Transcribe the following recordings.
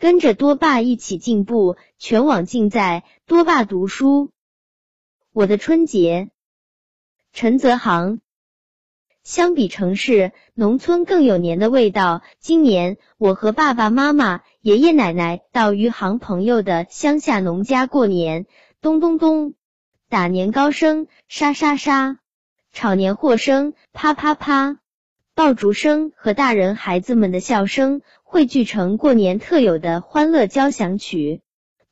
跟着多爸一起进步，全网尽在多爸读书。我的春节，陈泽航。相比城市，农村更有年的味道。今年我和爸爸妈妈、爷爷奶奶到余杭朋友的乡下农家过年。咚咚咚，打年糕声，沙沙沙，炒年货声，啪啪啪，爆竹声和大人孩子们的笑声。汇聚成过年特有的欢乐交响曲。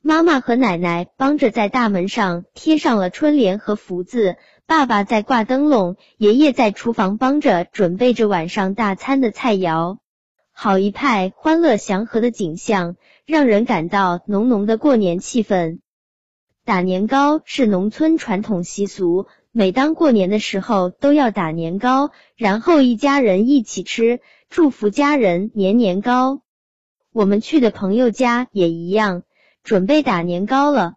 妈妈和奶奶帮着在大门上贴上了春联和福字，爸爸在挂灯笼，爷爷在厨房帮着准备着晚上大餐的菜肴。好一派欢乐祥和的景象，让人感到浓浓的过年气氛。打年糕是农村传统习俗，每当过年的时候都要打年糕，然后一家人一起吃。祝福家人年年高。我们去的朋友家也一样，准备打年糕了。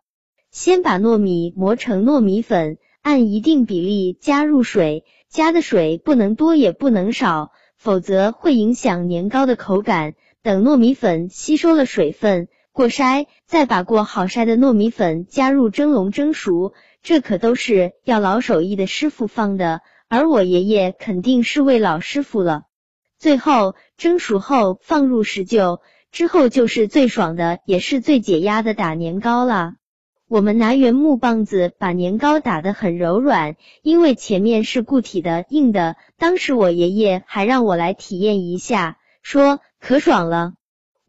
先把糯米磨成糯米粉，按一定比例加入水，加的水不能多也不能少，否则会影响年糕的口感。等糯米粉吸收了水分，过筛，再把过好筛的糯米粉加入蒸笼蒸熟。这可都是要老手艺的师傅放的，而我爷爷肯定是位老师傅了。最后蒸熟后放入石臼，之后就是最爽的，也是最解压的打年糕了。我们拿圆木棒子把年糕打得很柔软，因为前面是固体的硬的。当时我爷爷还让我来体验一下，说可爽了。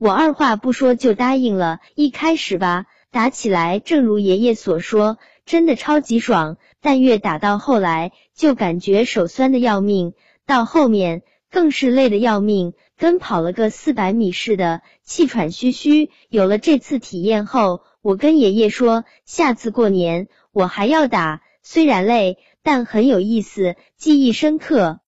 我二话不说就答应了。一开始吧，打起来正如爷爷所说，真的超级爽。但越打到后来，就感觉手酸的要命。到后面。更是累的要命，跟跑了个四百米似的，气喘吁吁。有了这次体验后，我跟爷爷说，下次过年我还要打，虽然累，但很有意思，记忆深刻。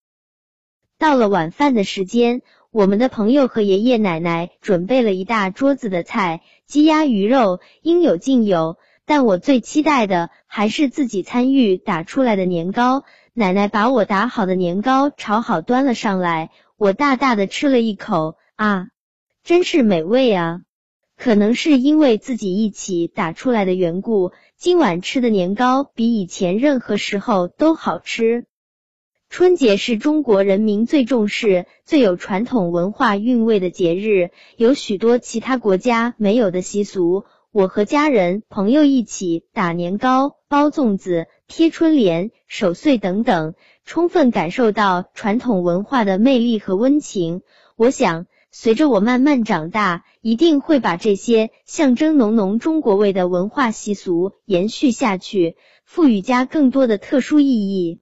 到了晚饭的时间，我们的朋友和爷爷奶奶准备了一大桌子的菜，鸡鸭鱼肉应有尽有。但我最期待的还是自己参与打出来的年糕。奶奶把我打好的年糕炒好，端了上来，我大大的吃了一口，啊，真是美味啊！可能是因为自己一起打出来的缘故，今晚吃的年糕比以前任何时候都好吃。春节是中国人民最重视、最有传统文化韵味的节日，有许多其他国家没有的习俗。我和家人朋友一起打年糕、包粽子、贴春联、守岁等等，充分感受到传统文化的魅力和温情。我想，随着我慢慢长大，一定会把这些象征浓浓中国味的文化习俗延续下去，赋予家更多的特殊意义。